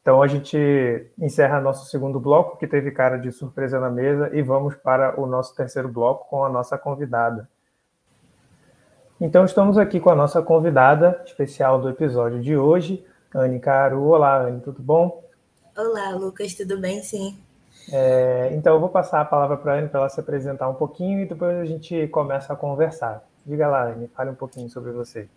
Então a gente encerra nosso segundo bloco, que teve cara de surpresa na mesa, e vamos para o nosso terceiro bloco com a nossa convidada. Então estamos aqui com a nossa convidada especial do episódio de hoje, Anne Caru. Olá, Anne, tudo bom? Olá, Lucas, tudo bem? Sim. É, então eu vou passar a palavra para a Anne para ela se apresentar um pouquinho e depois a gente começa a conversar. Diga lá, Anne, fale um pouquinho sobre você.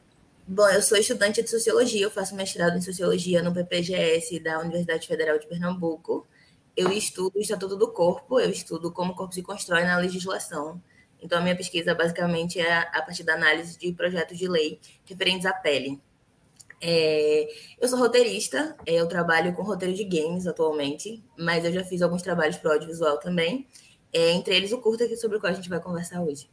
Bom, eu sou estudante de Sociologia, eu faço mestrado em Sociologia no PPGS da Universidade Federal de Pernambuco. Eu estudo o Estatuto do Corpo, eu estudo como o corpo se constrói na legislação. Então, a minha pesquisa basicamente é a partir da análise de projetos de lei referentes à pele. É, eu sou roteirista, é, eu trabalho com roteiro de games atualmente, mas eu já fiz alguns trabalhos para audiovisual também, é, entre eles o curta sobre o qual a gente vai conversar hoje.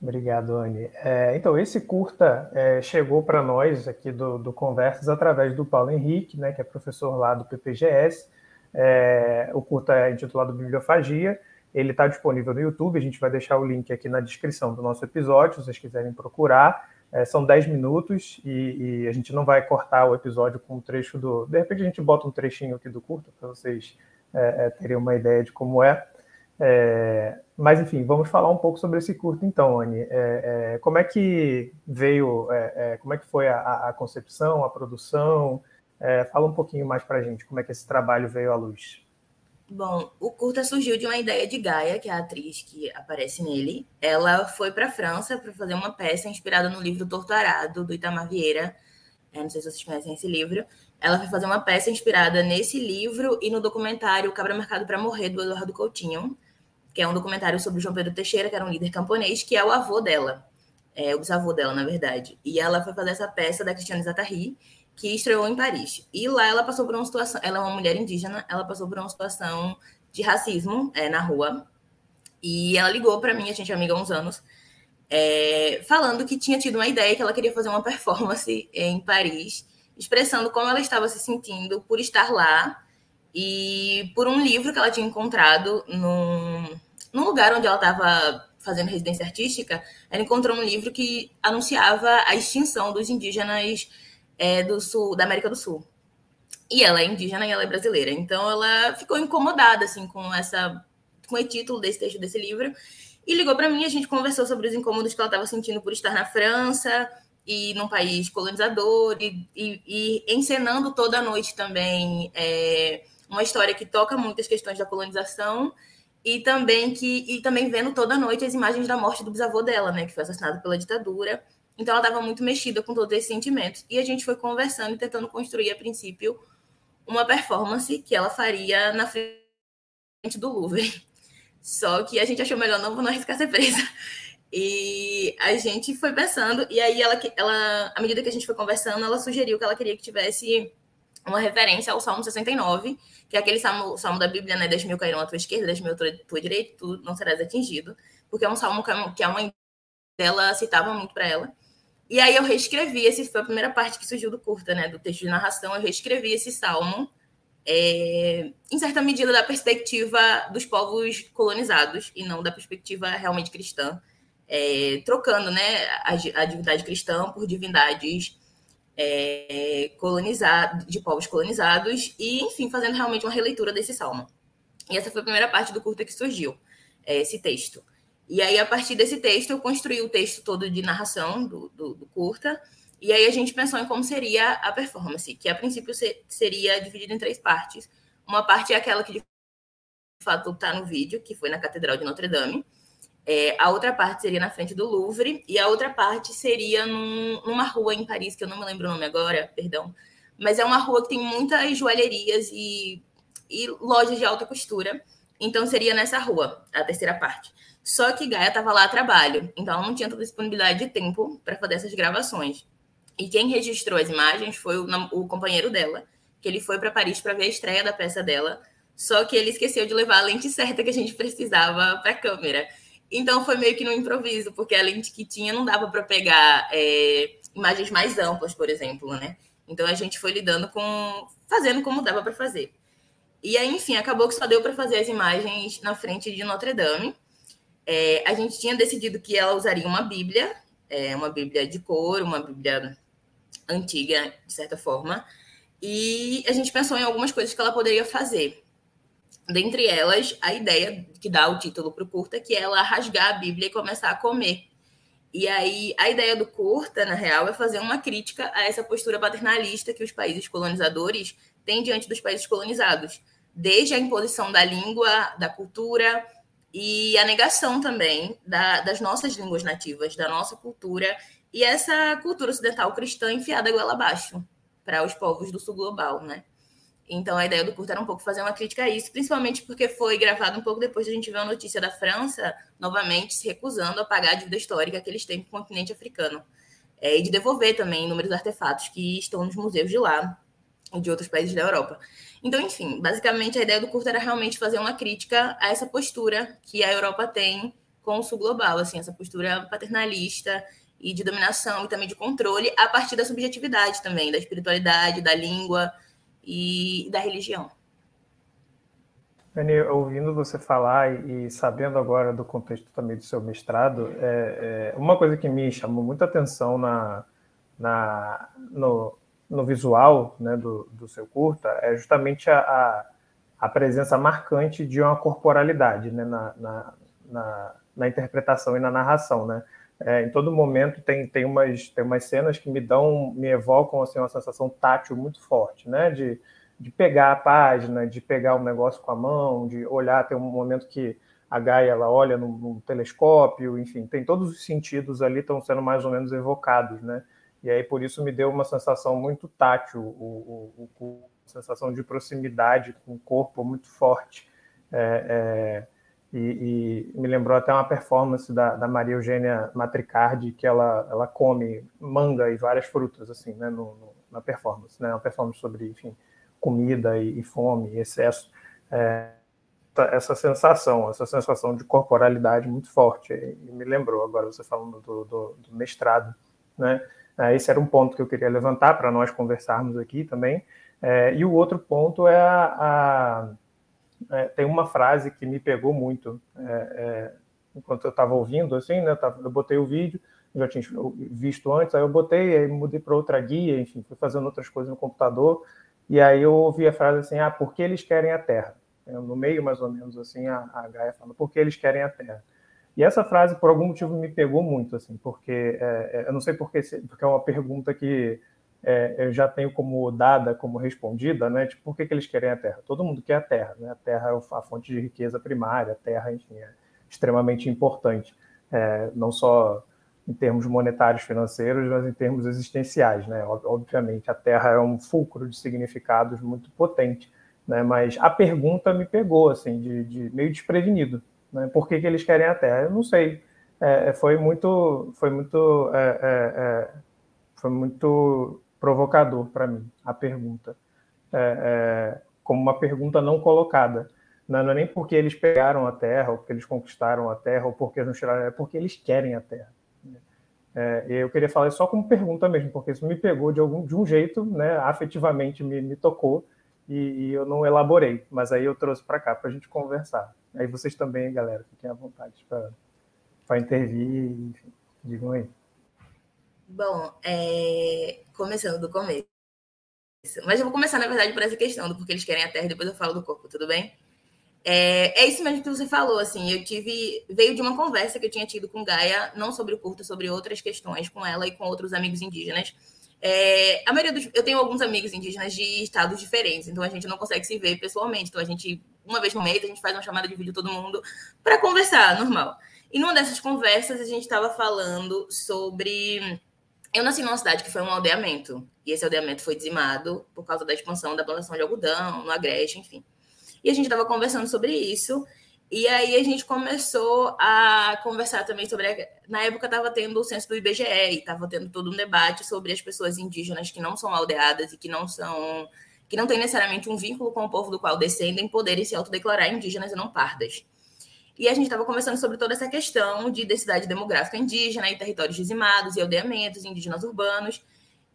Obrigado, Anne. É, então, esse curta é, chegou para nós aqui do, do, Conversas através do Paulo Henrique, né, que é professor lá do PPGS. É, o curta é intitulado Bibliofagia. Ele está disponível no YouTube, a gente vai deixar o link aqui na descrição do nosso episódio, se vocês quiserem procurar. É, são 10 minutos e, e, a gente não vai cortar o episódio com um trecho do. De repente a gente bota um trechinho aqui do curta para vocês é, é, terem uma ideia de como é. É, mas, enfim, vamos falar um pouco sobre esse curto, então, Anne. É, é, como é que veio, é, é, como é que foi a, a concepção, a produção? É, fala um pouquinho mais para a gente, como é que esse trabalho veio à luz. Bom, o curta surgiu de uma ideia de Gaia, que é a atriz que aparece nele. Ela foi para a França para fazer uma peça inspirada no livro Torturado, do Itamar Vieira. não sei se vocês conhecem esse livro. Ela foi fazer uma peça inspirada nesse livro e no documentário Cabra Marcado para Morrer, do Eduardo Coutinho que é um documentário sobre João Pedro Teixeira, que era um líder camponês, que é o avô dela, é, o bisavô dela, na verdade. E ela foi fazer essa peça da Cristiane Zatari, que estreou em Paris. E lá ela passou por uma situação, ela é uma mulher indígena, ela passou por uma situação de racismo é, na rua. E ela ligou para mim, a gente é amiga há uns anos, é, falando que tinha tido uma ideia que ela queria fazer uma performance em Paris, expressando como ela estava se sentindo por estar lá e por um livro que ela tinha encontrado num, no lugar onde ela estava fazendo residência artística, ela encontrou um livro que anunciava a extinção dos indígenas é, do sul, da América do Sul. E ela é indígena e ela é brasileira. Então ela ficou incomodada assim com essa com o título desse texto desse livro e ligou para mim, a gente conversou sobre os incômodos que ela estava sentindo por estar na França e num país colonizador e, e, e encenando toda a noite também é, uma história que toca muitas questões da colonização e também que e também vendo toda noite as imagens da morte do bisavô dela, né, que foi assassinado pela ditadura. Então ela estava muito mexida com todos esses sentimentos. E a gente foi conversando e tentando construir a princípio uma performance que ela faria na frente do Louvre. Só que a gente achou melhor não, não arriscar ser presa. E a gente foi pensando, e aí ela, ela, à medida que a gente foi conversando, ela sugeriu que ela queria que tivesse uma referência ao Salmo 69, que é aquele salmo, salmo da Bíblia, né? 10 mil cairão à tua esquerda, 10 mil à tua direita, tu não serás atingido. Porque é um salmo que a mãe dela citava muito para ela. E aí eu reescrevi, essa foi a primeira parte que surgiu do curta, né? Do texto de narração, eu reescrevi esse salmo, é, em certa medida, da perspectiva dos povos colonizados, e não da perspectiva realmente cristã. É, trocando né, a, a divindade cristã por divindades é, colonizado, de povos colonizados, e, enfim, fazendo realmente uma releitura desse salmo. E essa foi a primeira parte do curta que surgiu, é, esse texto. E aí, a partir desse texto, eu construí o texto todo de narração do, do, do curta, e aí a gente pensou em como seria a performance, que a princípio seria dividida em três partes. Uma parte é aquela que de fato está no vídeo, que foi na Catedral de Notre Dame, é, a outra parte seria na frente do Louvre e a outra parte seria num, numa rua em Paris, que eu não me lembro o nome agora, perdão. Mas é uma rua que tem muitas joalherias e, e lojas de alta costura. Então seria nessa rua, a terceira parte. Só que Gaia estava lá a trabalho, então ela não tinha toda a disponibilidade de tempo para fazer essas gravações. E quem registrou as imagens foi o, o companheiro dela, que ele foi para Paris para ver a estreia da peça dela. Só que ele esqueceu de levar a lente certa que a gente precisava para a câmera. Então foi meio que no improviso, porque a lente que tinha não dava para pegar é, imagens mais amplas, por exemplo, né? Então a gente foi lidando com. fazendo como dava para fazer. E aí, enfim, acabou que só deu para fazer as imagens na frente de Notre Dame. É, a gente tinha decidido que ela usaria uma Bíblia, é, uma Bíblia de cor, uma Bíblia antiga, de certa forma. E a gente pensou em algumas coisas que ela poderia fazer. Dentre elas, a ideia que dá o título para o curta, que é ela rasgar a Bíblia e começar a comer. E aí, a ideia do curta, na real, é fazer uma crítica a essa postura paternalista que os países colonizadores têm diante dos países colonizados, desde a imposição da língua, da cultura e a negação também da, das nossas línguas nativas, da nossa cultura e essa cultura ocidental cristã enfiada goela abaixo para os povos do sul global, né? Então, a ideia do curto era um pouco fazer uma crítica a isso, principalmente porque foi gravado um pouco depois de a gente ver a notícia da França, novamente se recusando a pagar a dívida histórica que eles têm com o continente africano. É, e de devolver também inúmeros artefatos que estão nos museus de lá e de outros países da Europa. Então, enfim, basicamente a ideia do curto era realmente fazer uma crítica a essa postura que a Europa tem com o sul global, assim, essa postura paternalista e de dominação e também de controle a partir da subjetividade também, da espiritualidade, da língua, e da religião. Dani, ouvindo você falar e sabendo agora do contexto também do seu mestrado, é, é uma coisa que me chamou muita atenção na, na, no, no visual né, do, do seu curta é justamente a, a, a presença marcante de uma corporalidade né, na, na, na, na interpretação e na narração. Né? É, em todo momento tem, tem, umas, tem umas cenas que me dão, me evocam assim, uma sensação tátil muito forte, né? De, de pegar a página, de pegar um negócio com a mão, de olhar, tem um momento que a Gaia ela olha no, no, telescópio, enfim, tem todos os sentidos ali estão sendo mais ou menos evocados, né? E aí por isso me deu uma sensação muito tátil, o, o, o sensação de proximidade com o corpo muito forte. É, é, e, e, me lembrou até uma performance da, da, Maria Eugênia Matricardi, que ela, ela come manga e várias frutas, assim, né, no, no, na performance, né, uma performance sobre, enfim, comida e, e fome e excesso. É, essa sensação, essa sensação de corporalidade muito forte, e me lembrou agora você falando do, do, do mestrado, né, é, esse era um ponto que eu queria levantar para nós conversarmos aqui também, é, e o outro ponto é a, a é, tem uma frase que me pegou muito é, é, enquanto eu estava ouvindo, assim, né? Eu, botei o vídeo, já tinha visto antes, aí eu botei, aí mudei para outra guia, enfim, fui fazendo outras coisas no computador, e aí eu ouvi a frase assim, ah, porque eles querem a Terra? No meio, mais ou menos, assim, a, a Gaia fala, porque eles querem a Terra? E essa frase, por algum motivo, me pegou muito, assim, porque é, é eu não sei porque, porque é uma pergunta que é, eu já tenho como dada, como respondida, né? Tipo, por que, que eles querem a Terra? Todo mundo quer a Terra, né? A Terra é a fonte de riqueza primária, a Terra, enfim, é extremamente importante, é, não só em termos monetários financeiros, mas em termos existenciais, né? Obviamente, a Terra é um fulcro de significados muito potente, né? Mas a pergunta me pegou, assim, de, de meio desprevenido, né? Por que, que eles querem a Terra? Eu não sei. É, foi muito, foi muito, é, é, é foi muito provocador para mim a pergunta, é, é, como uma pergunta não colocada. Não, não, é nem porque eles pegaram a Terra, ou porque eles conquistaram a Terra, ou porque eles não tiraram, é porque eles querem a Terra. É, eu queria falar só como pergunta mesmo, porque isso me pegou de algum de um jeito, né, afetivamente me, me tocou e, e, eu não elaborei, mas aí eu trouxe para cá para a gente conversar. Aí vocês também, galera, fiquem à vontade para intervir, enfim, digam aí. Bom, é... começando do começo. Mas eu vou começar, na verdade, por essa questão do porque eles querem a Terra depois eu falo do corpo, tudo bem? É, é isso mesmo que você falou, assim, eu tive, veio de uma conversa que eu tinha tido com Gaia, não sobre o curto, sobre outras questões com ela e com outros amigos indígenas. É, a maioria dos, eu tenho alguns amigos indígenas de estados diferentes, então a gente não consegue se ver pessoalmente, então a gente, uma vez no mês, a gente faz uma chamada de vídeo todo mundo para conversar, normal. E numa dessas conversas a gente estava falando sobre eu nasci numa cidade que foi um aldeamento, e esse aldeamento foi dizimado por causa da expansão da plantação de algodão, no Agreste, enfim. E a gente estava conversando sobre isso, e aí a gente começou a conversar também sobre. Na época estava tendo o censo do IBGE, e estava tendo todo um debate sobre as pessoas indígenas que não são aldeadas e que não são. que não têm necessariamente um vínculo com o povo do qual descendem poderem se autodeclarar indígenas e não pardas. E a gente estava conversando sobre toda essa questão de densidade demográfica indígena e territórios dizimados e aldeamentos indígenas urbanos.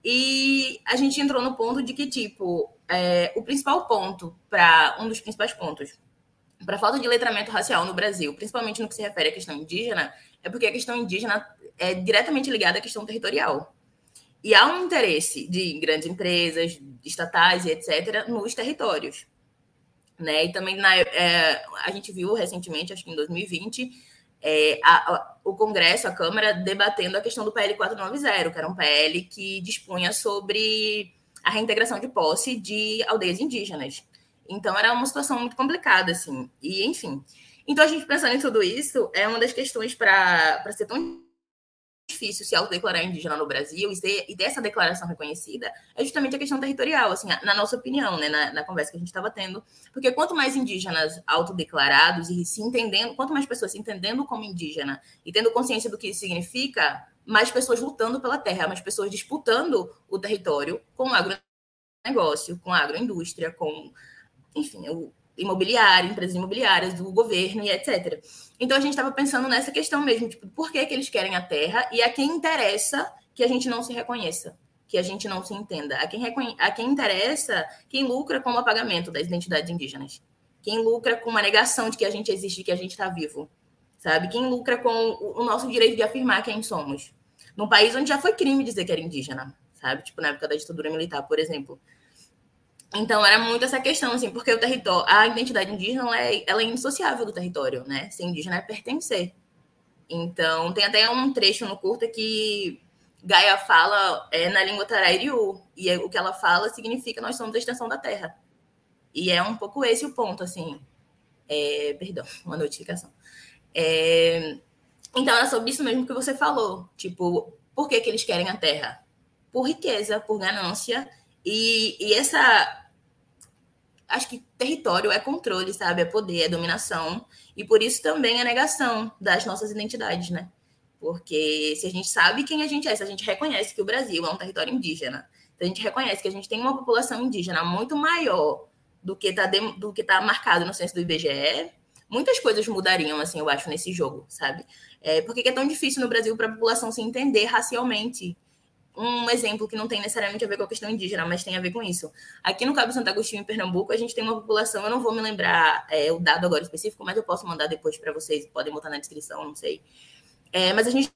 E a gente entrou no ponto de que, tipo, é, o principal ponto para um dos principais pontos para a falta de letramento racial no Brasil, principalmente no que se refere à questão indígena, é porque a questão indígena é diretamente ligada à questão territorial. E há um interesse de grandes empresas, estatais e etc., nos territórios. Né? E também na, é, a gente viu recentemente, acho que em 2020, é, a, a, o Congresso, a Câmara, debatendo a questão do PL 490, que era um PL que dispunha sobre a reintegração de posse de aldeias indígenas. Então era uma situação muito complicada, assim. E, enfim. Então, a gente pensando em tudo isso, é uma das questões para ser tão difícil se autodeclarar indígena no Brasil e, ter, e ter essa declaração reconhecida é justamente a questão territorial, assim, na nossa opinião, né, na, na conversa que a gente estava tendo. Porque quanto mais indígenas autodeclarados e se entendendo, quanto mais pessoas se entendendo como indígena e tendo consciência do que isso significa, mais pessoas lutando pela terra, mais pessoas disputando o território com o agronegócio, com a agroindústria, com, enfim, o, imobiliária, empresas imobiliárias, do governo e etc. Então a gente estava pensando nessa questão mesmo, tipo, por que, que eles querem a terra e a quem interessa que a gente não se reconheça, que a gente não se entenda. A quem, a quem interessa, quem lucra com o apagamento das identidades indígenas. Quem lucra com uma negação de que a gente existe, que a gente está vivo. Sabe? Quem lucra com o nosso direito de afirmar quem somos. Num país onde já foi crime dizer que era indígena, sabe? Tipo, na época da ditadura militar, por exemplo. Então, era muito essa questão, assim, porque o território, a identidade indígena, ela é, ela é indissociável do território, né? Ser indígena é pertencer. Então, tem até um trecho no curta que Gaia fala é, na língua Tarairiu, e é, o que ela fala significa nós somos a extensão da Terra. E é um pouco esse o ponto, assim. É, perdão, uma notificação. É, então, era sobre isso mesmo que você falou. Tipo, por que, que eles querem a Terra? Por riqueza, por ganância. E, e essa acho que território é controle, sabe? É poder, é dominação. E por isso também é negação das nossas identidades, né? Porque se a gente sabe quem a gente é, se a gente reconhece que o Brasil é um território indígena, se a gente reconhece que a gente tem uma população indígena muito maior do que está do que tá marcado no censo do IBGE, muitas coisas mudariam, assim, eu acho, nesse jogo, sabe? É, por que é tão difícil no Brasil para a população se entender racialmente? Um exemplo que não tem necessariamente a ver com a questão indígena, mas tem a ver com isso. Aqui no Cabo Santo Agostinho, em Pernambuco, a gente tem uma população, eu não vou me lembrar é, o dado agora específico, mas eu posso mandar depois para vocês, podem botar na descrição, não sei. É, mas a gente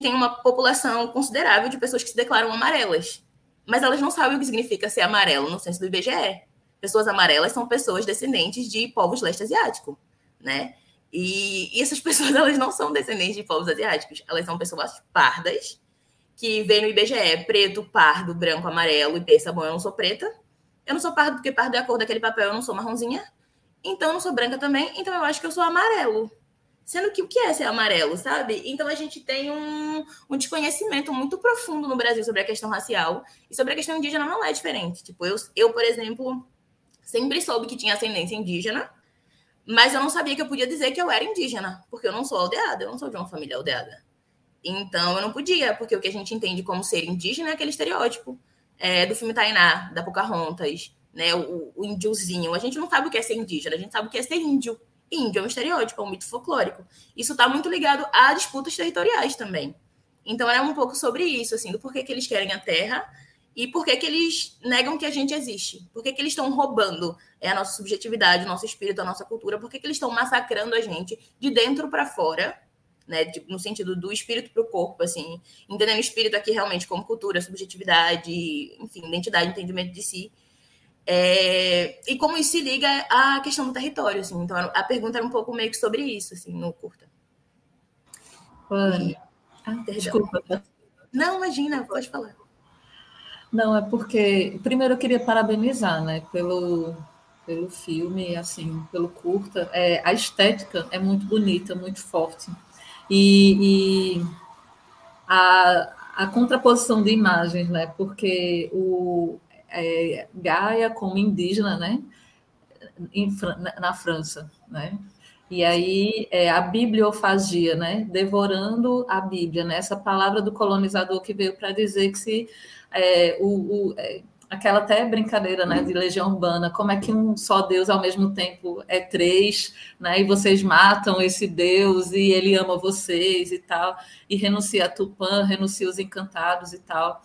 tem uma população considerável de pessoas que se declaram amarelas, mas elas não sabem o que significa ser amarelo no senso do IBGE. Pessoas amarelas são pessoas descendentes de povos leste asiático, né? E, e essas pessoas elas não são descendentes de povos asiáticos, elas são pessoas pardas que vem no IBGE preto, pardo, branco, amarelo e pensa, bom, eu não sou preta, eu não sou pardo porque pardo é a cor daquele papel, eu não sou marronzinha, então eu não sou branca também, então eu acho que eu sou amarelo. Sendo que o que é ser amarelo, sabe? Então a gente tem um, um desconhecimento muito profundo no Brasil sobre a questão racial e sobre a questão indígena não é diferente. Tipo, eu, eu por exemplo, sempre soube que tinha ascendência indígena, mas eu não sabia que eu podia dizer que eu era indígena, porque eu não sou aldeada, eu não sou de uma família aldeada. Então eu não podia, porque o que a gente entende como ser indígena é aquele estereótipo é, do filme Tainá, da Pocahontas, né? O, o índiozinho. A gente não sabe o que é ser indígena, a gente sabe o que é ser índio. Índio é um estereótipo, é um mito folclórico. Isso está muito ligado a disputas territoriais também. Então é um pouco sobre isso, assim, do porquê que eles querem a terra e por que, eles negam que a gente existe. Por que, eles estão roubando é, a nossa subjetividade, o nosso espírito, a nossa cultura. Por que, que eles estão massacrando a gente de dentro para fora né, de, no sentido do espírito para o corpo, assim, entendendo o espírito aqui realmente como cultura, subjetividade, enfim, identidade, entendimento de si. É, e como isso se liga à questão do território, assim. Então, a pergunta era um pouco meio que sobre isso, assim, no curta. Ah, desculpa. Não, imagina, pode falar. Não, é porque, primeiro eu queria parabenizar, né, pelo, pelo filme, assim, pelo curta. É, a estética é muito bonita, muito forte. E, e a, a, contraposição de imagens, né? Porque o é, Gaia como indígena, né? Em, na França, né? E aí é, a bibliofagia, né? Devorando a Bíblia, né? Essa palavra do colonizador que veio para dizer que se é, o, o é, aquela até brincadeira né, de legião urbana, como é que um só Deus ao mesmo tempo é três, né, e vocês matam esse Deus e ele ama vocês e tal, e renuncia a Tupã, renuncia os encantados e tal.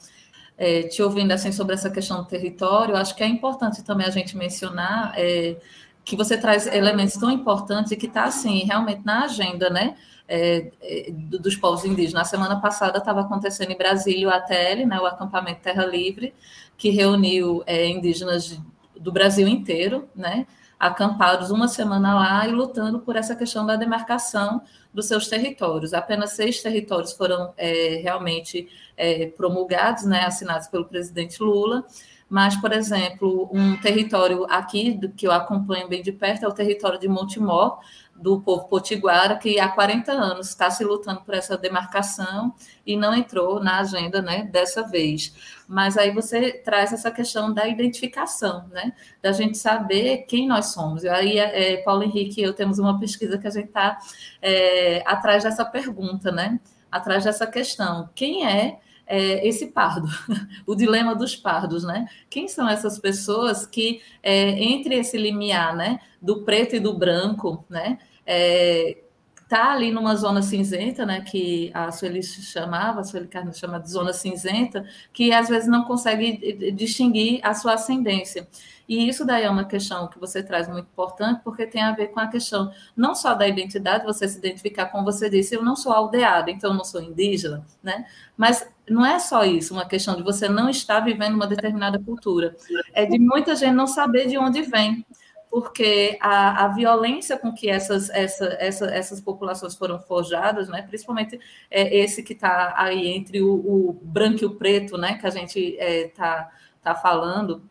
É, te ouvindo assim sobre essa questão do território, acho que é importante também a gente mencionar é, que você traz elementos tão importantes e que está assim realmente na agenda, né? é, é dos povos indígenas. Na semana passada estava acontecendo em Brasília o ATL, né, o acampamento Terra Livre, que reuniu é, indígenas do Brasil inteiro, né, acampados uma semana lá e lutando por essa questão da demarcação dos seus territórios. Apenas seis territórios foram é, realmente é, promulgados, né, assinados pelo presidente Lula, mas, por exemplo, um território aqui que eu acompanho bem de perto é o território de Montemor, do povo potiguara, que há 40 anos está se lutando por essa demarcação e não entrou na agenda né, dessa vez. Mas aí você traz essa questão da identificação, né, da gente saber quem nós somos. E aí, é, Paulo Henrique e eu temos uma pesquisa que a gente está é, atrás dessa pergunta, né, atrás dessa questão. Quem é é, esse pardo, o dilema dos pardos, né? Quem são essas pessoas que, é, entre esse limiar, né, do preto e do branco, né, é, tá ali numa zona cinzenta, né, que a Sueli chamava, a Sueli Carlos chama de zona cinzenta, que às vezes não consegue distinguir a sua ascendência. E isso daí é uma questão que você traz muito importante, porque tem a ver com a questão não só da identidade, você se identificar, como você disse, eu não sou aldeada, então eu não sou indígena, né? Mas não é só isso, uma questão de você não estar vivendo uma determinada cultura, é de muita gente não saber de onde vem porque a, a violência com que essas, essa, essa, essas populações foram forjadas, né, principalmente é, esse que está aí entre o, o, branco e o preto, né, que a gente está é, tá, tá falando,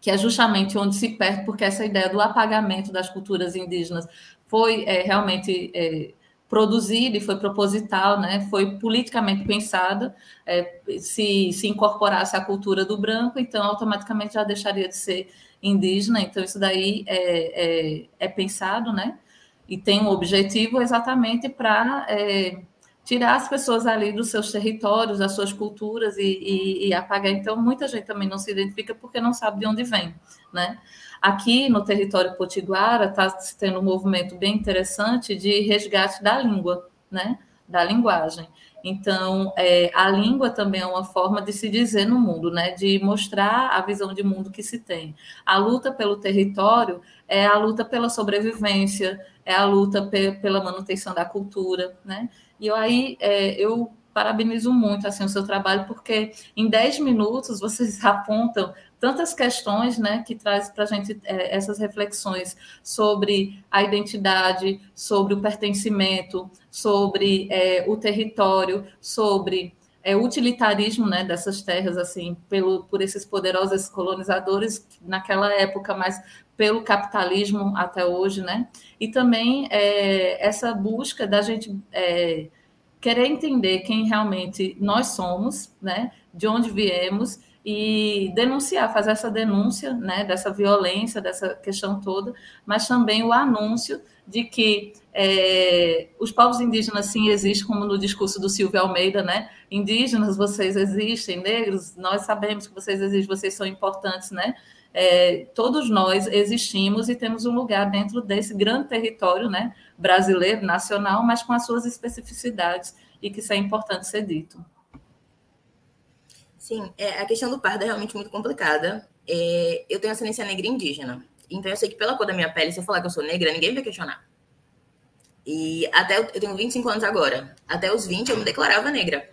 que é justamente onde se perde, porque essa ideia do apagamento das culturas indígenas foi é, realmente é, produzida e foi proposital, né? foi politicamente pensada, é, se, se incorporasse à cultura do branco, então automaticamente já deixaria de ser indígena, então isso daí é, é, é pensado, né? E tem um objetivo exatamente para é, tirar as pessoas ali dos seus territórios, das suas culturas e, e, e, apagar. Então, muita gente também não se identifica porque não sabe de onde vem, né? Aqui no território potiguara está tendo um movimento bem interessante de resgate da língua, né? Da linguagem. Então, é, a língua também é uma forma de se dizer no mundo, né? de mostrar a visão de mundo que se tem. A luta pelo território é a luta pela sobrevivência, é a luta pe pela manutenção da cultura. Né? E aí é, eu parabenizo muito assim, o seu trabalho, porque em 10 minutos vocês apontam tantas questões né, que traz para a gente é, essas reflexões sobre a identidade, sobre o pertencimento, sobre é, o território, sobre é, utilitarismo né, dessas terras, assim, pelo, por esses poderosos colonizadores naquela época, mas pelo capitalismo até hoje, né? E também é, essa busca da gente é, querer entender quem realmente nós somos, né? De onde viemos e denunciar, fazer essa denúncia né, dessa violência, dessa questão toda, mas também o anúncio de que é, os povos indígenas sim existem, como no discurso do Silvio Almeida, né? Indígenas, vocês existem, negros, nós sabemos que vocês existem, vocês são importantes, né? É, todos nós existimos e temos um lugar dentro desse grande território, né? Brasileiro, nacional, mas com as suas especificidades e que isso é importante ser dito. Sim, é, a questão do pardo é realmente muito complicada. É, eu tenho ascendência negra indígena. Então eu sei que pela cor da minha pele, se eu falar que eu sou negra, ninguém vai questionar. E até eu tenho 25 anos agora. Até os 20 eu me declarava negra.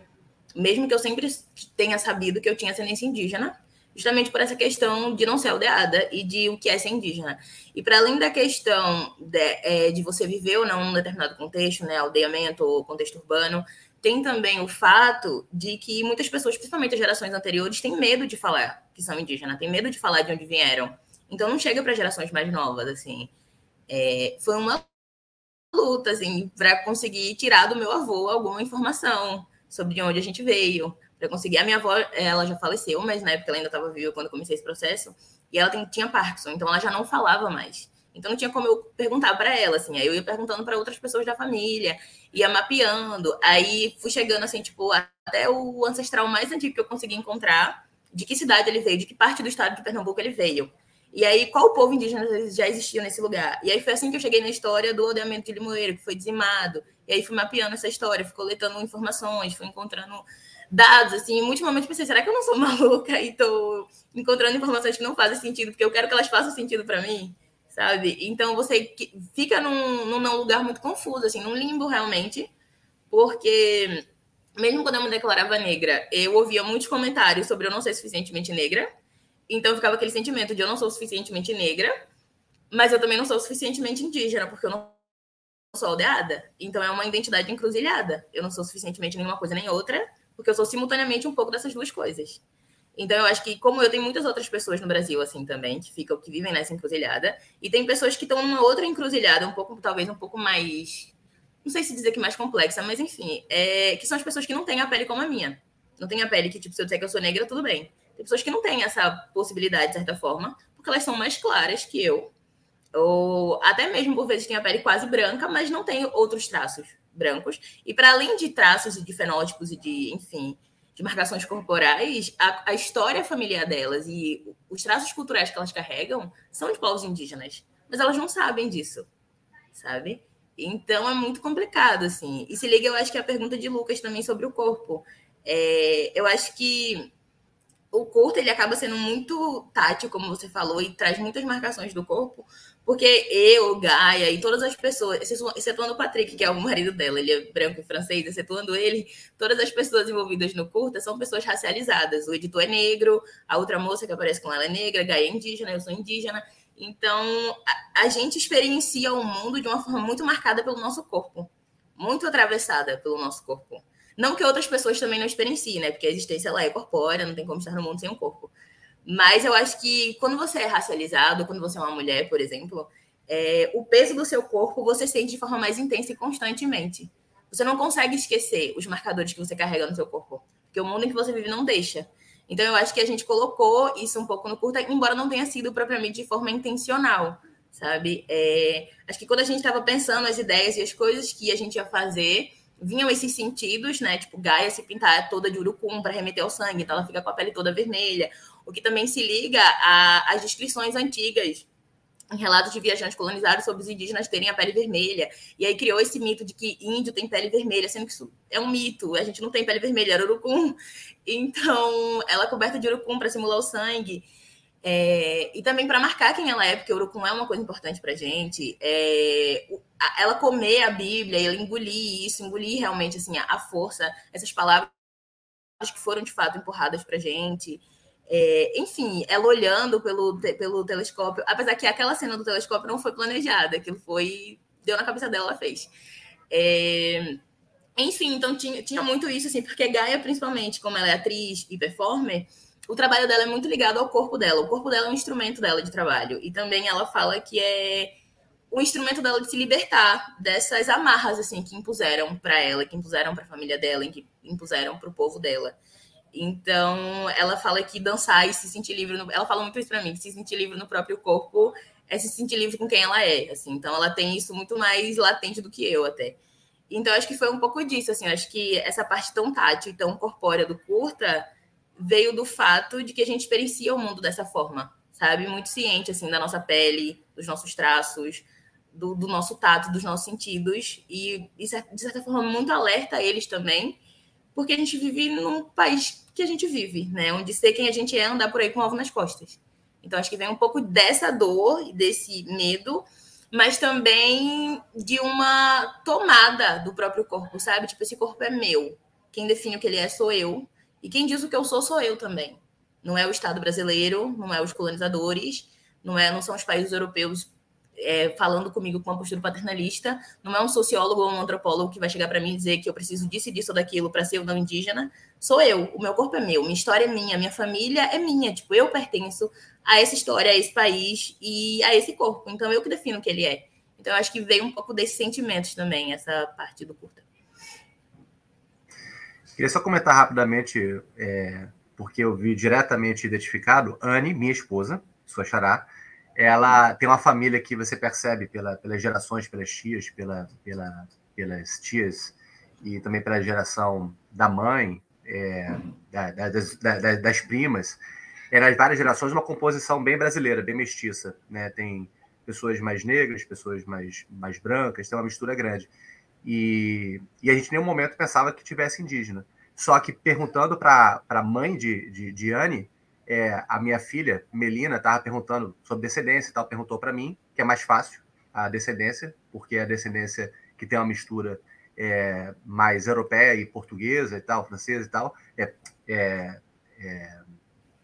Mesmo que eu sempre tenha sabido que eu tinha ascendência indígena, justamente por essa questão de não ser aldeada e de o que é ser indígena. E para além da questão de, é, de, você viver ou não num determinado contexto, né, aldeamento ou contexto urbano, tem também o fato de que muitas pessoas, principalmente as gerações anteriores, têm medo de falar que são indígenas, têm medo de falar de onde vieram. Então não chega para gerações mais novas, assim. É, foi uma luta, assim, para conseguir tirar do meu avô alguma informação sobre de onde a gente veio, para conseguir. A minha avó, ela já faleceu, mas na época ela ainda estava viva quando comecei esse processo, e ela tem, tinha Parkinson, então ela já não falava mais. Então não tinha como eu perguntar para ela, assim. Aí eu ia perguntando para outras pessoas da família, ia mapeando. Aí fui chegando, assim, tipo, até o ancestral mais antigo que eu consegui encontrar, de que cidade ele veio, de que parte do estado de Pernambuco ele veio. E aí, qual povo indígena já existia nesse lugar? E aí foi assim que eu cheguei na história do aldeamento de Limoeiro, que foi dizimado. E aí fui mapeando essa história, fui coletando informações, fui encontrando dados, assim, em muitos momentos pensei, será que eu não sou maluca e tô encontrando informações que não fazem sentido, porque eu quero que elas façam sentido para mim? sabe? Então você fica num, num lugar muito confuso, assim, num limbo realmente, porque mesmo quando eu me declarava negra, eu ouvia muitos comentários sobre eu não ser suficientemente negra. Então ficava aquele sentimento de eu não sou suficientemente negra, mas eu também não sou suficientemente indígena, porque eu não sou aldeada. Então é uma identidade encruzilhada. Eu não sou suficientemente nenhuma coisa nem outra, porque eu sou simultaneamente um pouco dessas duas coisas. Então eu acho que, como eu, tem muitas outras pessoas no Brasil assim também, que ficam, que vivem nessa encruzilhada, e tem pessoas que estão numa outra encruzilhada, um pouco, talvez um pouco mais. Não sei se dizer que mais complexa, mas enfim, é, que são as pessoas que não têm a pele como a minha. Não tem a pele que, tipo, se eu disser que eu sou negra, tudo bem. Tem pessoas que não têm essa possibilidade, de certa forma, porque elas são mais claras que eu. Ou até mesmo, por vezes, tem a pele quase branca, mas não tem outros traços brancos. E para além de traços e de fenótipos e de, enfim, de marcações corporais, a, a, história familiar delas e os traços culturais que elas carregam são de povos indígenas. Mas elas não sabem disso, sabe? Então é muito complicado, assim. E se liga, eu acho que a pergunta de Lucas também sobre o corpo. É, eu acho que o curto ele acaba sendo muito tátil, como você falou, e traz muitas marcações do corpo, porque eu, Gaia e todas as pessoas, excetuando o Patrick, que é o marido dela, ele é branco e francês, excetuando ele, todas as pessoas envolvidas no curta são pessoas racializadas. O editor é negro, a outra moça que aparece com ela é negra, Gaia é indígena, eu sou indígena. Então, a, a gente experiencia o mundo de uma forma muito marcada pelo nosso corpo, muito atravessada pelo nosso corpo. Não que outras pessoas também não experienciem, né? Porque a existência ela é corpórea, não tem como estar no mundo sem um corpo. Mas eu acho que quando você é racializado, quando você é uma mulher, por exemplo, é, o peso do seu corpo você sente de forma mais intensa e constantemente. Você não consegue esquecer os marcadores que você carrega no seu corpo, porque o mundo em que você vive não deixa. Então eu acho que a gente colocou isso um pouco no curta, embora não tenha sido propriamente de forma intencional, sabe? É, acho que quando a gente estava pensando as ideias e as coisas que a gente ia fazer, vinham esses sentidos, né? Tipo, Gaia se pintar toda de urucum para remeter ao sangue, então ela fica com a pele toda vermelha o que também se liga às descrições antigas em relatos de viajantes colonizados sobre os indígenas terem a pele vermelha. E aí criou esse mito de que índio tem pele vermelha, sendo que isso é um mito. A gente não tem pele vermelha, era urucum. Então, ela é coberta de urucum para simular o sangue. É, e também para marcar quem ela é, porque o urucum é uma coisa importante para gente. É, ela comer a Bíblia, ela engolir isso, engolir realmente assim a, a força, essas palavras que foram de fato empurradas para gente. É, enfim, ela olhando pelo, pelo telescópio, apesar que aquela cena do telescópio não foi planejada, aquilo foi. deu na cabeça dela, ela fez. É, enfim, então tinha, tinha muito isso, assim, porque Gaia, principalmente, como ela é atriz e performer, o trabalho dela é muito ligado ao corpo dela. O corpo dela é um instrumento dela de trabalho. E também ela fala que é o instrumento dela de se libertar dessas amarras, assim, que impuseram para ela, que impuseram para a família dela, que impuseram para o povo dela. Então, ela fala que dançar e se sentir livre, no... ela fala muito isso para mim, se sentir livre no próprio corpo é se sentir livre com quem ela é, assim. Então, ela tem isso muito mais latente do que eu até. Então, acho que foi um pouco disso, assim, acho que essa parte tão tátil e tão corpórea do curta veio do fato de que a gente experiencia o mundo dessa forma, sabe? Muito ciente, assim, da nossa pele, dos nossos traços, do, do nosso tato, dos nossos sentidos, e, de certa forma, muito alerta a eles também, porque a gente vive num país que a gente vive, né? Onde ser quem a gente é andar por aí com alvo nas costas. Então, acho que vem um pouco dessa dor desse medo, mas também de uma tomada do próprio corpo, sabe? Tipo, esse corpo é meu. Quem define o que ele é sou eu. E quem diz o que eu sou, sou eu também. Não é o Estado brasileiro, não é os colonizadores, não, é, não são os países europeus é, falando comigo com uma postura paternalista. Não é um sociólogo ou um antropólogo que vai chegar para mim e dizer que eu preciso disso e disso ou daquilo para ser ou não indígena. Sou eu, o meu corpo é meu, minha história é minha, minha família é minha. Tipo, eu pertenço a essa história, a esse país e a esse corpo. Então, eu que defino o que ele é. Então, eu acho que veio um pouco desses sentimentos também, essa parte do curta. Queria só comentar rapidamente, é, porque eu vi diretamente identificado, Anne, minha esposa, sua xará, ela tem uma família que você percebe pela, pelas gerações, pelas tias, pela, pela, pelas tias e também pela geração da mãe, é, da, das, da, das, primas, é, nas várias gerações, uma composição bem brasileira, bem mestiça. Né? Tem pessoas mais negras, pessoas mais, mais brancas, tem uma mistura grande. E, e a gente em nenhum momento pensava que tivesse indígena. Só que perguntando para a mãe de, de, de Anne, é, a minha filha, Melina, estava perguntando sobre descendência e tal, perguntou para mim, que é mais fácil a descendência, porque é a descendência que tem uma mistura é, mais europeia e portuguesa e tal, francesa e tal, é, é, é,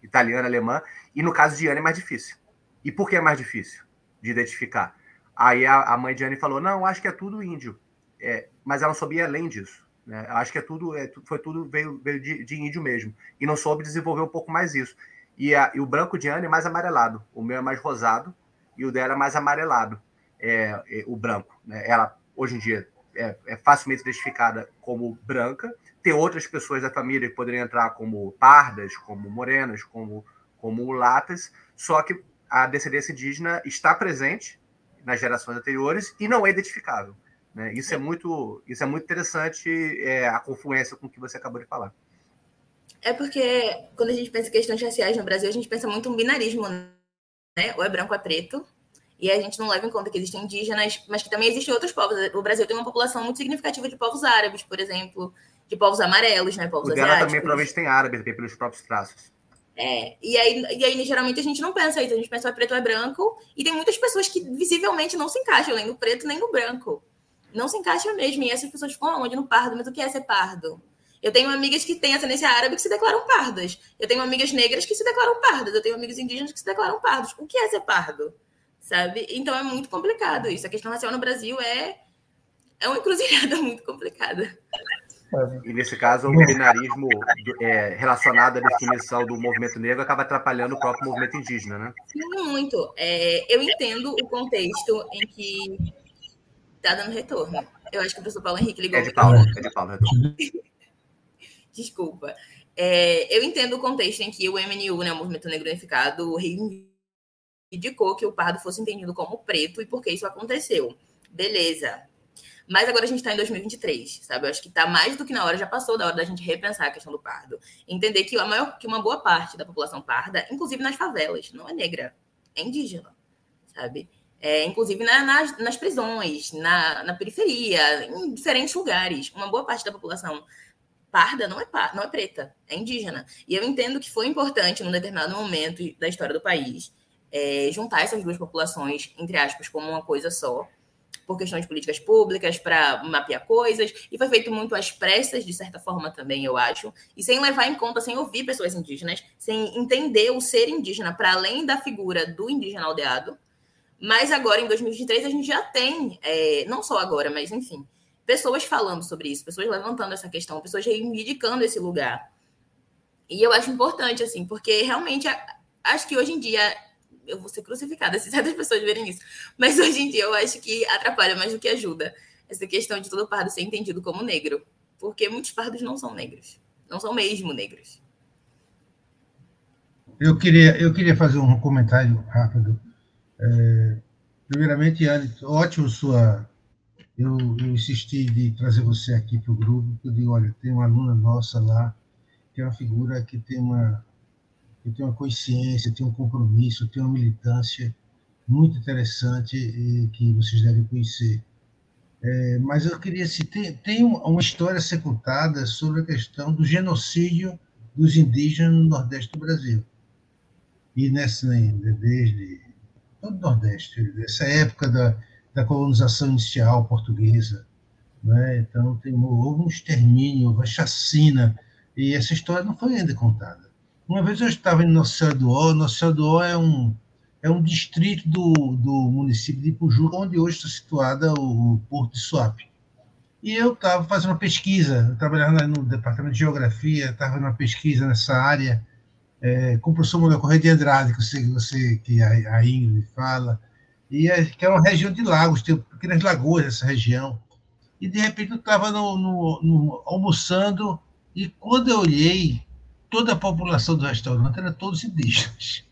italiana, alemã, e no caso de Anne é mais difícil. E por que é mais difícil de identificar? Aí a, a mãe de Anne falou, não, acho que é tudo índio, é, mas ela não sabia além disso. Né? Acho que é tudo, é, foi tudo veio, veio de, de, índio mesmo, e não soube desenvolver um pouco mais isso. E, a, e o branco de Anne é mais amarelado, o meu é mais rosado, e o dela é mais amarelado, é, é o branco. Né? Ela, hoje em dia, é, é, facilmente identificada como branca. Tem outras pessoas da família que poderiam entrar como pardas, como morenas, como, como mulatas, só que a descendência indígena está presente nas gerações anteriores e não é identificável. Né? Isso, é muito, isso é muito interessante, é, a confluência com o que você acabou de falar. É porque quando a gente pensa em questões raciais no Brasil, a gente pensa muito em binarismo, né? Ou é branco ou é preto, e a gente não leva em conta que existem indígenas, mas que também existem outros povos. O Brasil tem uma população muito significativa de povos árabes, por exemplo, de povos amarelos, né? Povos o asiáticos. também provavelmente tem árabe, tem pelos próprios traços. É, e aí, e aí geralmente a gente não pensa isso, a gente pensa é preto ou é branco, e tem muitas pessoas que visivelmente não se encaixam nem no preto nem no branco. Não se encaixam mesmo, e essas pessoas ficam onde? No pardo, mas o que é ser pardo? Eu tenho amigas que têm ascendência árabe que se declaram pardas. Eu tenho amigas negras que se declaram pardas. Eu tenho amigos indígenas que se declaram pardos. O que é ser pardo? sabe? Então é muito complicado isso. A questão racial no Brasil é, é uma encruzilhada muito complicada. E nesse caso, o binarismo é, relacionado à definição do movimento negro acaba atrapalhando o próprio movimento indígena, né? Sim, muito. É, eu entendo o contexto em que está dando retorno. Eu acho que o professor Paulo Henrique ligou. É de Paulo, é de Paulo. Desculpa. É, eu entendo o contexto em que o MNU, né, o Movimento Negro Unificado, indicou que o pardo fosse entendido como preto e por que isso aconteceu. Beleza. Mas agora a gente está em 2023, sabe? Eu acho que está mais do que na hora, já passou da hora da gente repensar a questão do pardo. Entender que, a maior, que uma boa parte da população parda, inclusive nas favelas, não é negra, é indígena, sabe? É, inclusive na, nas, nas, prisões, na, na, periferia, em diferentes lugares. Uma boa parte da população parda não é, não é preta, é indígena. E eu entendo que foi importante, num determinado momento da história do país, é, juntar essas duas populações, entre aspas, como uma coisa só, por questões de políticas públicas, para mapear coisas, e foi feito muito às pressas, de certa forma também, eu acho, e sem levar em conta, sem ouvir pessoas indígenas, sem entender o ser indígena para além da figura do indígena aldeado. Mas agora, em 2023, a gente já tem, é, não só agora, mas enfim, pessoas falando sobre isso, pessoas levantando essa questão, pessoas reivindicando esse lugar. E eu acho importante, assim, porque realmente acho que hoje em dia eu vou ser crucificada se certas pessoas verem isso. Mas hoje em dia eu acho que atrapalha mais do que ajuda essa questão de todo pardo ser entendido como negro. Porque muitos pardos não são negros. Não são mesmo negros. Eu queria, eu queria fazer um comentário rápido. É, primeiramente, Anne, ótimo sua. Eu, eu insisti de trazer você aqui para o grupo, eu digo, olha, tem uma aluna nossa lá, que é uma figura que tem uma, eu tenho uma consciência, tenho um compromisso, tenho uma militância muito interessante e que vocês devem conhecer. É, mas eu queria se tem, tem uma história a ser contada sobre a questão do genocídio dos indígenas no Nordeste do Brasil. E nessa desde todo o Nordeste, dessa época da, da colonização inicial portuguesa, né? Então tem houve um extermínio, uma chacina e essa história não foi ainda contada. Uma vez eu estava em Nossa Senhora do Ó, Nossa Senhora do Ó é um, é um distrito do, do município de Ipujuca, onde hoje está situada o, Porto de Suape. E eu estava fazendo uma pesquisa, trabalhando no departamento de geografia, estava fazendo uma pesquisa nessa área, é, com o professor Manuel Correia de Andrade, que, você, você, que a, a Ingrid fala, e é, que é uma região de lagos, tem pequenas lagoas nessa região. E, de repente, eu estava no, no, no, almoçando, e quando eu olhei, toda a população do restaurante era todos indígenas.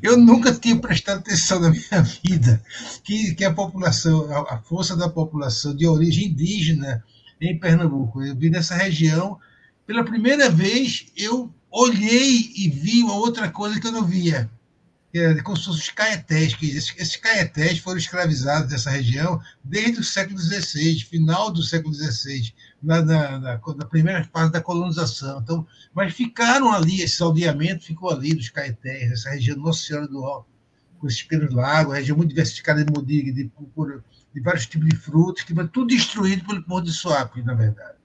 Eu nunca tinha prestado atenção na minha vida que, que a população, a, a força da população de origem indígena em Pernambuco. Eu vi nessa região, pela primeira vez, eu olhei e vi uma outra coisa que eu não via é, como se fossem os caetés, que esses, esses caetés foram escravizados nessa região desde o século XVI, final do século XVI, na, na, na, na, primeira fase da colonização. Então, mas ficaram ali, esse aldeamento ficou ali dos caetés, essa região Nossa Senhora do Ó. com esses pequenos lagos, região muito diversificada de modiga, de, por, de vários tipos de frutos, que foi tudo destruído pelo povo de Suape, na verdade.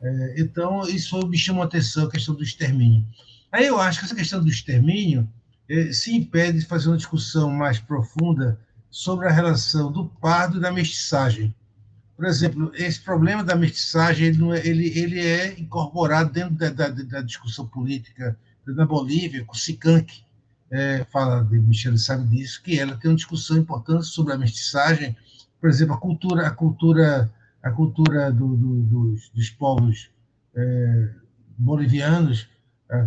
É, então, isso me chamou a atenção, a questão do extermínio. Aí eu acho que essa questão do extermínio é, se impede de fazer uma discussão mais profunda sobre a relação do pardo e da mestiçagem. Por exemplo, esse problema da mestiçagem ele, é, ele, ele é incorporado dentro da, da, da discussão política na Bolívia, com Sicanque, é, fala de Michele sabe disso, que ela tem uma discussão importante sobre a mestiçagem, por exemplo, a cultura, a cultura, a cultura do, do, dos, dos, povos é, bolivianos,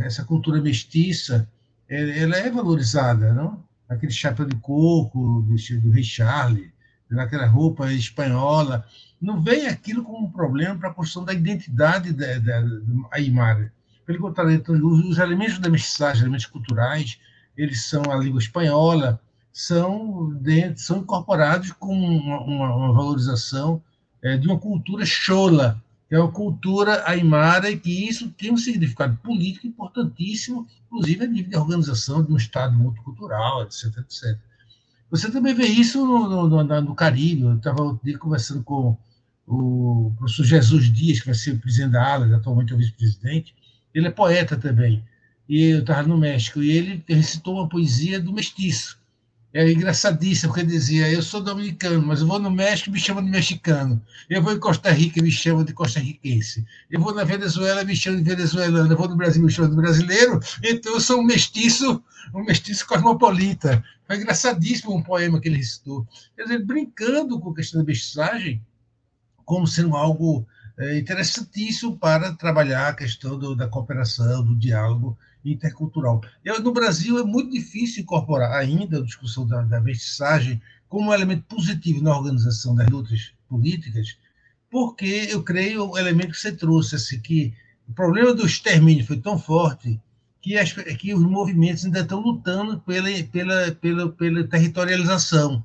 essa cultura mestiça, ela é valorizada, não? Aquele chapéu de coco do, do Rei Charles, naquela roupa espanhola, não vem aquilo como um problema para a construção da identidade da, da, da Aymara. Pelo contrário, então, os, os elementos da mestiçagem, elementos culturais, eles são a língua espanhola, são, dentro, são incorporados com uma, uma, uma valorização é, de uma cultura chola, que é uma cultura aimara, e que isso tem um significado político importantíssimo, inclusive a nível de organização de um Estado multicultural, etc, etc. Você também vê isso no, no, no, no Caribe. Eu estava conversando com o professor Jesus Dias, que vai ser o presidente da ALA, atualmente é o vice-presidente. Ele é poeta também. E eu estava no México, e ele recitou uma poesia do mestiço. É engraçadíssimo, porque ele dizia: Eu sou dominicano, mas eu vou no México e me chamam de mexicano. Eu vou em Costa Rica e me chamam de costarriquense. Eu vou na Venezuela e me chamam de venezuelano. Eu vou no Brasil e me chamam de brasileiro. Então eu sou um mestiço, um mestiço cosmopolita. Foi engraçadíssimo um poema que ele recitou. Quer dizer, brincando com a questão da mestiçagem, como sendo algo é, interessantíssimo para trabalhar a questão do, da cooperação, do diálogo intercultural. Eu, no Brasil é muito difícil incorporar ainda a discussão da, da mestiçagem como um elemento positivo na organização das lutas políticas, porque eu creio o elemento que você trouxe, assim, que o problema do extermínio foi tão forte que, as, que os movimentos ainda estão lutando pela, pela, pela, pela territorialização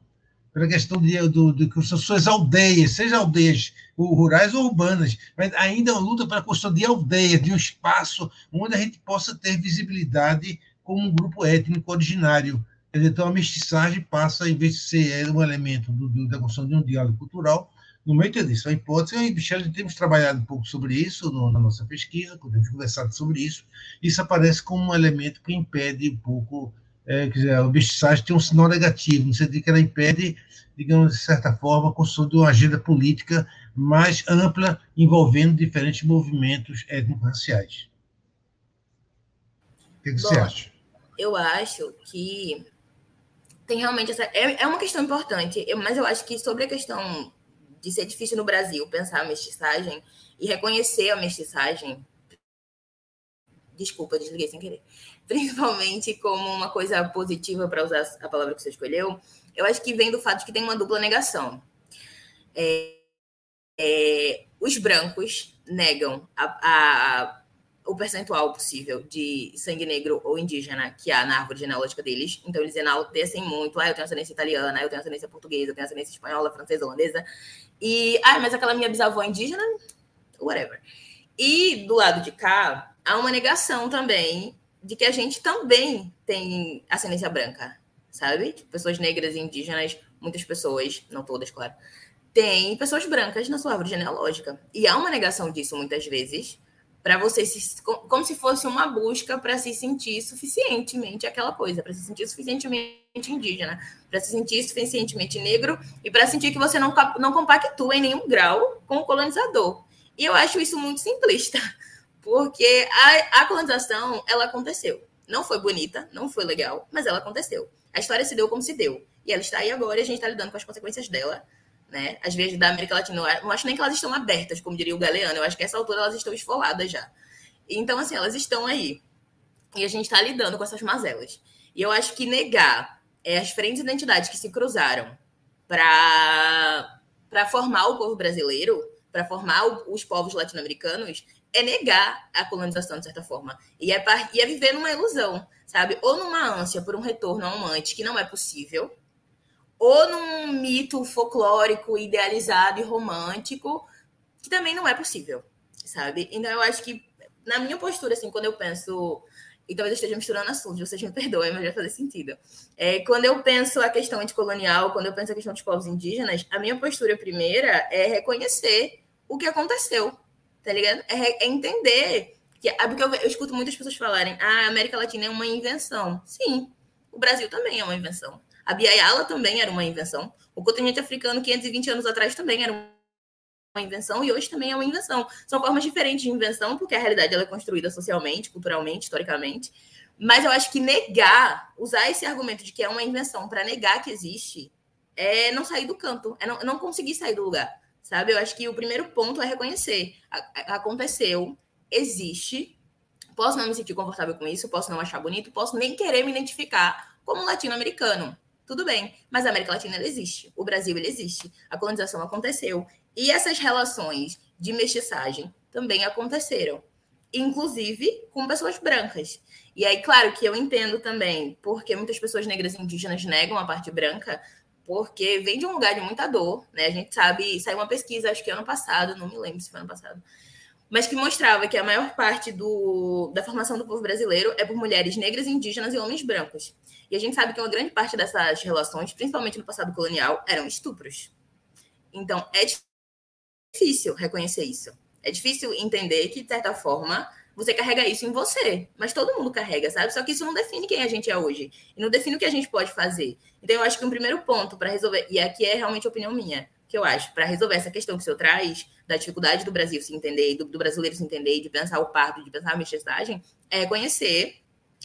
pela questão de, do, de que são suas aldeias, seja aldeias rurais ou urbanas, mas ainda é uma luta para a construção de aldeias, de um espaço onde a gente possa ter visibilidade como um grupo étnico originário. Então, a mestiçagem passa, em vez de ser um elemento do, do, da construção de um diálogo cultural, no meio disso, a hipótese, eu e Michel temos trabalhado um pouco sobre isso no, na nossa pesquisa, temos conversado sobre isso, isso aparece como um elemento que impede um pouco é, dizer, a mestiçagem tem um sinal negativo, no sentido que ela impede, digamos, de certa forma, a construção de uma agenda política mais ampla, envolvendo diferentes movimentos étnico-raciais. O que, que Bom, você acha? Eu acho que tem realmente essa. É, é uma questão importante, mas eu acho que sobre a questão de ser difícil no Brasil pensar a mestiçagem e reconhecer a mestiçagem. Desculpa, desliguei sem querer principalmente como uma coisa positiva, para usar a palavra que você escolheu, eu acho que vem do fato de que tem uma dupla negação. É, é, os brancos negam a, a, o percentual possível de sangue negro ou indígena que há na árvore genealógica deles. Então, eles enaltecem muito. Ah, eu tenho ascendência italiana, eu tenho ascendência portuguesa, eu tenho ascendência espanhola, francesa, holandesa. E, ah, mas aquela minha bisavó é indígena? Whatever. E do lado de cá, há uma negação também de que a gente também tem ascendência branca, sabe? Tipo, pessoas negras e indígenas, muitas pessoas, não todas, claro, têm pessoas brancas na sua árvore genealógica. E há uma negação disso muitas vezes, para você se, como se fosse uma busca para se sentir suficientemente aquela coisa, para se sentir suficientemente indígena, para se sentir suficientemente negro e para sentir que você não, não compactua em nenhum grau com o colonizador. E eu acho isso muito simplista porque a, a colonização, ela aconteceu. Não foi bonita, não foi legal, mas ela aconteceu. A história se deu como se deu. E ela está aí agora e a gente está lidando com as consequências dela. Né? Às vezes, da América Latina, não acho nem que elas estão abertas, como diria o Galeano. Eu acho que essa altura elas estão esfoladas já. Então, assim, elas estão aí. E a gente está lidando com essas mazelas. E eu acho que negar é, as diferentes identidades que se cruzaram para formar o povo brasileiro, para formar o, os povos latino-americanos, é negar a colonização, de certa forma. E é, e é viver numa ilusão, sabe? Ou numa ânsia por um retorno a um amante que não é possível, ou num mito folclórico, idealizado e romântico, que também não é possível, sabe? Então eu acho que, na minha postura, assim, quando eu penso e talvez eu esteja misturando assuntos, vocês me perdoem, mas vai fazer sentido. É, quando eu penso a questão anticolonial, quando eu penso a questão dos povos indígenas, a minha postura primeira é reconhecer o que aconteceu, tá ligado? É, é entender que, é porque eu, eu, escuto muitas pessoas falarem, ah, a América Latina é uma invenção. Sim, o Brasil também é uma invenção. A Biayala também era uma invenção. O continente africano, 520 anos atrás, também era uma invenção e hoje também é uma invenção. São formas diferentes de invenção, porque a realidade ela é construída socialmente, culturalmente, historicamente. Mas eu acho que negar, usar esse argumento de que é uma invenção para negar que existe, é não sair do canto, é não, não conseguir sair do lugar, sabe? Eu acho que o primeiro ponto é reconhecer. aconteceu, existe, posso não me sentir confortável com isso, posso não achar bonito, posso nem querer me identificar como latino-americano. Tudo bem, mas a América Latina ela existe, o Brasil ele existe, a colonização aconteceu e essas relações de mestiçagem também aconteceram, inclusive com pessoas brancas. E aí, claro que eu entendo também, porque muitas pessoas negras e indígenas negam a parte branca, porque vem de um lugar de muita dor, né? A gente sabe, saiu uma pesquisa, acho que ano passado, não me lembro se foi ano passado, mas que mostrava que a maior parte do, da formação do povo brasileiro é por mulheres negras, indígenas e homens brancos. E a gente sabe que uma grande parte dessas relações, principalmente no passado colonial, eram estupros. Então, é difícil reconhecer isso. É difícil entender que, de certa forma, você carrega isso em você. Mas todo mundo carrega, sabe? Só que isso não define quem a gente é hoje. E não define o que a gente pode fazer. Então, eu acho que um primeiro ponto para resolver, e aqui é realmente opinião minha, que eu acho, para resolver essa questão que o senhor traz, da dificuldade do Brasil se entender, do, do brasileiro se entender, de pensar o pardo, de pensar a mestiçagem, é conhecer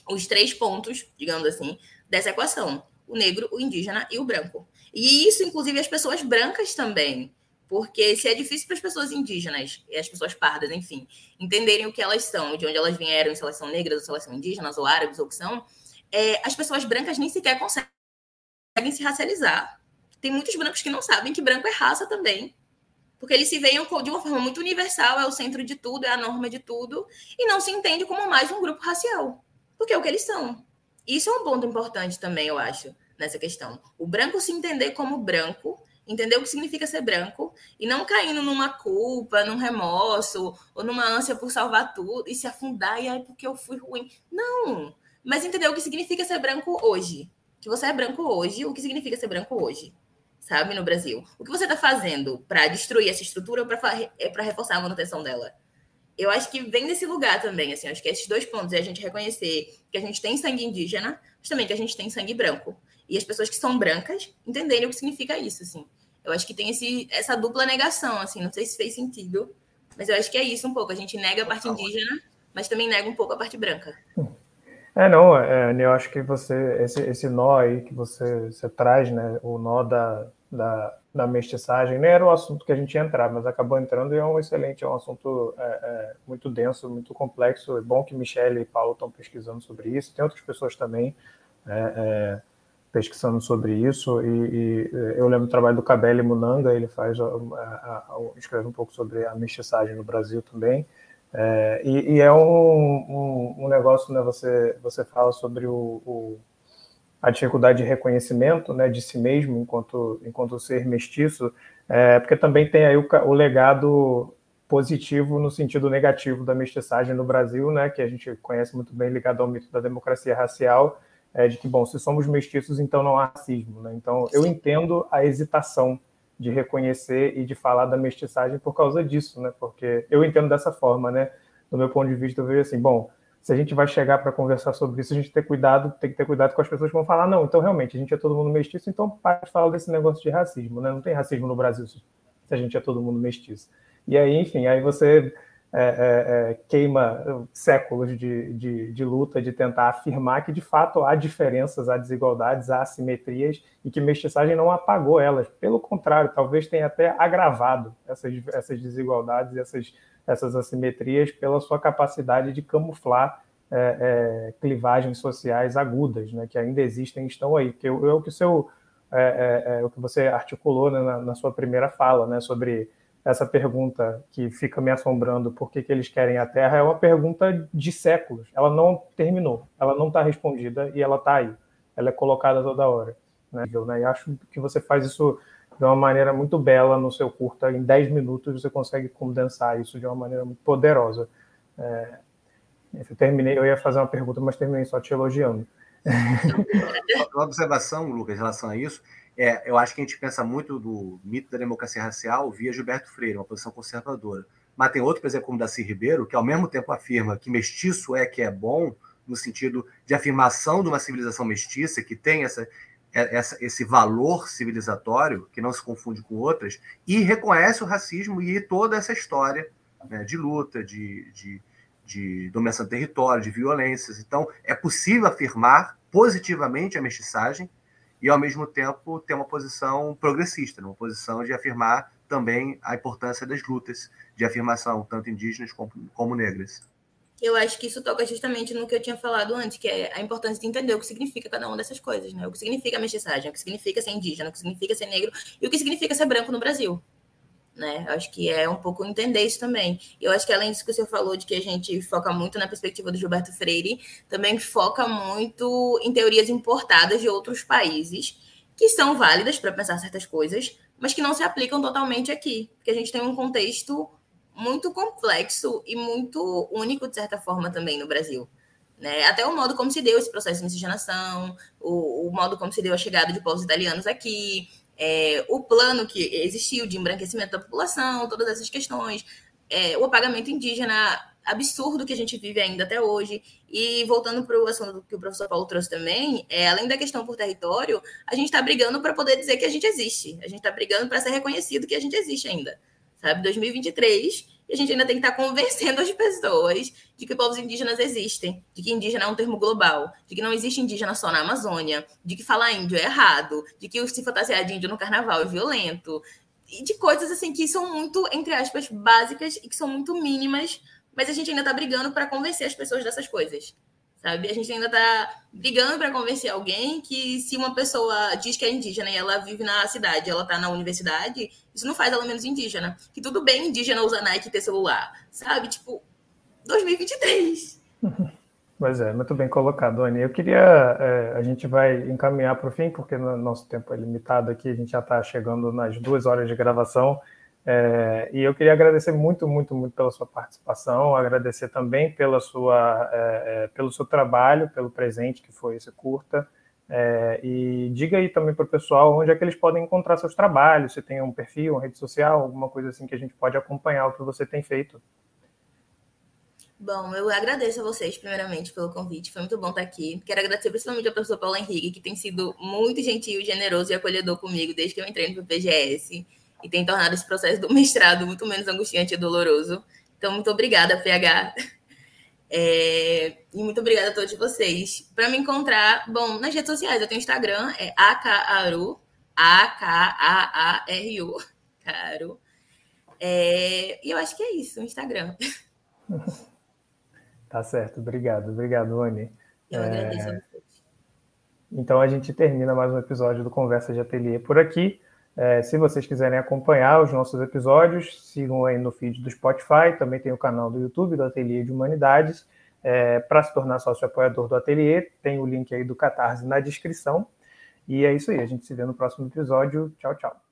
os três pontos, digamos assim, dessa equação: o negro, o indígena e o branco. E isso, inclusive, as pessoas brancas também. Porque se é difícil para as pessoas indígenas e as pessoas pardas, enfim, entenderem o que elas são, de onde elas vieram, se elas são negras, ou se elas são indígenas, ou árabes, ou o que são, é, as pessoas brancas nem sequer conseguem se racializar. Tem muitos brancos que não sabem que branco é raça também. Porque eles se veem de uma forma muito universal, é o centro de tudo, é a norma de tudo, e não se entende como mais um grupo racial. Porque é o que eles são. Isso é um ponto importante também, eu acho, nessa questão. O branco se entender como branco entender o que significa ser branco e não caindo numa culpa, num remorso ou numa ânsia por salvar tudo e se afundar e aí porque eu fui ruim. Não, mas entender o que significa ser branco hoje. Que você é branco hoje, o que significa ser branco hoje, sabe, no Brasil. O que você está fazendo para destruir essa estrutura ou para é reforçar a manutenção dela? Eu acho que vem desse lugar também, assim, acho que esses dois pontos é a gente reconhecer que a gente tem sangue indígena, mas também que a gente tem sangue branco. E as pessoas que são brancas entenderem o que significa isso, assim. Eu acho que tem esse, essa dupla negação, assim, não sei se fez sentido, mas eu acho que é isso um pouco. A gente nega a parte indígena, mas também nega um pouco a parte branca. É, não, é, eu acho que você, esse, esse nó aí que você, você traz, né, o nó da, da, da mestiçagem, nem era o assunto que a gente ia entrar, mas acabou entrando e é um excelente, é um assunto é, é, muito denso, muito complexo. É bom que Michelle e Paulo estão pesquisando sobre isso, tem outras pessoas também. É, é pesquisando sobre isso e, e, eu lembro do trabalho do Cabelli Munanga, ele faz a, a, a, escreve um pouco sobre a mestiçagem no Brasil também é, e, e, é um, um, um, negócio, né? Você você fala sobre o, o, a dificuldade de reconhecimento, né, de si mesmo enquanto enquanto ser mestiço, é, porque também tem aí o, o legado positivo no sentido negativo da mestiçagem no Brasil, né, que a gente conhece muito bem ligado ao mito da democracia racial é, de que, bom, se somos mestiços, então não há racismo. Né? Então, eu entendo a hesitação de reconhecer e de falar da mestiçagem por causa disso, né? Porque eu entendo dessa forma, né? Do meu ponto de vista, eu vejo assim, bom, se a gente vai chegar para conversar sobre isso, a gente tem cuidado, tem que ter cuidado com as pessoas que vão falar, não, então realmente a gente é todo mundo mestiço, então para de falar desse negócio de racismo, né? Não tem racismo no Brasil se a gente é todo mundo mestiço. E aí, enfim, aí você é, é, é, queima séculos de, de, de, luta de tentar afirmar que de fato há diferenças, há desigualdades, há assimetrias e que mestiçagem não apagou elas. Pelo contrário, talvez tenha até agravado essas, essas desigualdades, essas, essas assimetrias pela sua capacidade de camuflar é, é, clivagens sociais agudas, né, que ainda existem e estão aí. Que é o que o seu é, o que você articulou né, na, na, sua primeira fala, né, sobre essa pergunta que fica me assombrando, por que, que eles querem a Terra, é uma pergunta de séculos. Ela não terminou, ela não está respondida e ela está aí. Ela é colocada toda hora. Né? E acho que você faz isso de uma maneira muito bela no seu curta. Em 10 minutos você consegue condensar isso de uma maneira muito poderosa. É... Eu terminei, eu ia fazer uma pergunta, mas terminei só te elogiando. Uma observação, Lucas, em relação a isso, é, eu acho que a gente pensa muito do mito da democracia racial via Gilberto Freire, uma posição conservadora. Mas tem outro, por exemplo, como Daci Ribeiro, que ao mesmo tempo afirma que mestiço é que é bom, no sentido de afirmação de uma civilização mestiça que tem essa, é, essa, esse valor civilizatório, que não se confunde com outras, e reconhece o racismo e toda essa história né, de luta, de, de, de dominação do território, de violências. Então, é possível afirmar positivamente a mestiçagem e, ao mesmo tempo, ter uma posição progressista, uma posição de afirmar também a importância das lutas de afirmação, tanto indígenas como, como negras eu acho que isso toca justamente no que eu tinha falado antes, que é a importância de entender o que significa cada uma dessas coisas, né? O que significa mestiçagem, o que significa ser indígena, o que significa ser negro e o que significa ser branco no Brasil. Né? Eu acho que é um pouco entender isso também. Eu acho que além disso que você falou de que a gente foca muito na perspectiva do Gilberto Freire, também foca muito em teorias importadas de outros países que são válidas para pensar certas coisas, mas que não se aplicam totalmente aqui, porque a gente tem um contexto muito complexo e muito único, de certa forma, também no Brasil. Né? Até o modo como se deu esse processo de miscigenação, o, o modo como se deu a chegada de povos italianos aqui, é, o plano que existiu de embranquecimento da população, todas essas questões, é, o apagamento indígena absurdo que a gente vive ainda até hoje. E voltando para o assunto que o professor Paulo trouxe também, é, além da questão por território, a gente está brigando para poder dizer que a gente existe. A gente está brigando para ser reconhecido que a gente existe ainda sabe? 2023, e a gente ainda tem que estar convencendo as pessoas de que povos indígenas existem, de que indígena é um termo global, de que não existe indígena só na Amazônia, de que falar índio é errado, de que se fantasiar de índio no carnaval é violento, e de coisas assim que são muito, entre aspas, básicas e que são muito mínimas, mas a gente ainda está brigando para convencer as pessoas dessas coisas sabe? A gente ainda está brigando para convencer alguém que se uma pessoa diz que é indígena e ela vive na cidade, ela está na universidade, isso não faz ela menos indígena. Que tudo bem indígena usar Nike e ter celular, sabe? Tipo, 2023. Pois é, muito bem colocado, Anny. Eu queria, é, a gente vai encaminhar para o fim, porque no nosso tempo é limitado aqui, a gente já está chegando nas duas horas de gravação. É, e eu queria agradecer muito, muito, muito pela sua participação, agradecer também pela sua, é, é, pelo seu trabalho, pelo presente que foi esse curta. É, e diga aí também para o pessoal onde é que eles podem encontrar seus trabalhos, se tem um perfil, uma rede social, alguma coisa assim que a gente pode acompanhar o que você tem feito. Bom, eu agradeço a vocês, primeiramente, pelo convite. Foi muito bom estar aqui. Quero agradecer principalmente ao professor Paulo Henrique, que tem sido muito gentil, generoso e acolhedor comigo desde que eu entrei no PGS e tem tornado esse processo do mestrado muito menos angustiante e doloroso. Então, muito obrigada, PH. É, e muito obrigada a todos vocês. Para me encontrar, bom, nas redes sociais, eu tenho Instagram, é akaru, A-K-A-A-R-U, caro. É, e eu acho que é isso, o Instagram. Tá certo, obrigado, obrigado, Anne. Eu agradeço é... a vocês. Então a gente termina mais um episódio do Conversa de Ateliê por aqui. É, se vocês quiserem acompanhar os nossos episódios, sigam aí no feed do Spotify, também tem o canal do YouTube do Ateliê de Humanidades. É, Para se tornar sócio apoiador do Ateliê, tem o link aí do Catarse na descrição. E é isso aí, a gente se vê no próximo episódio. Tchau, tchau.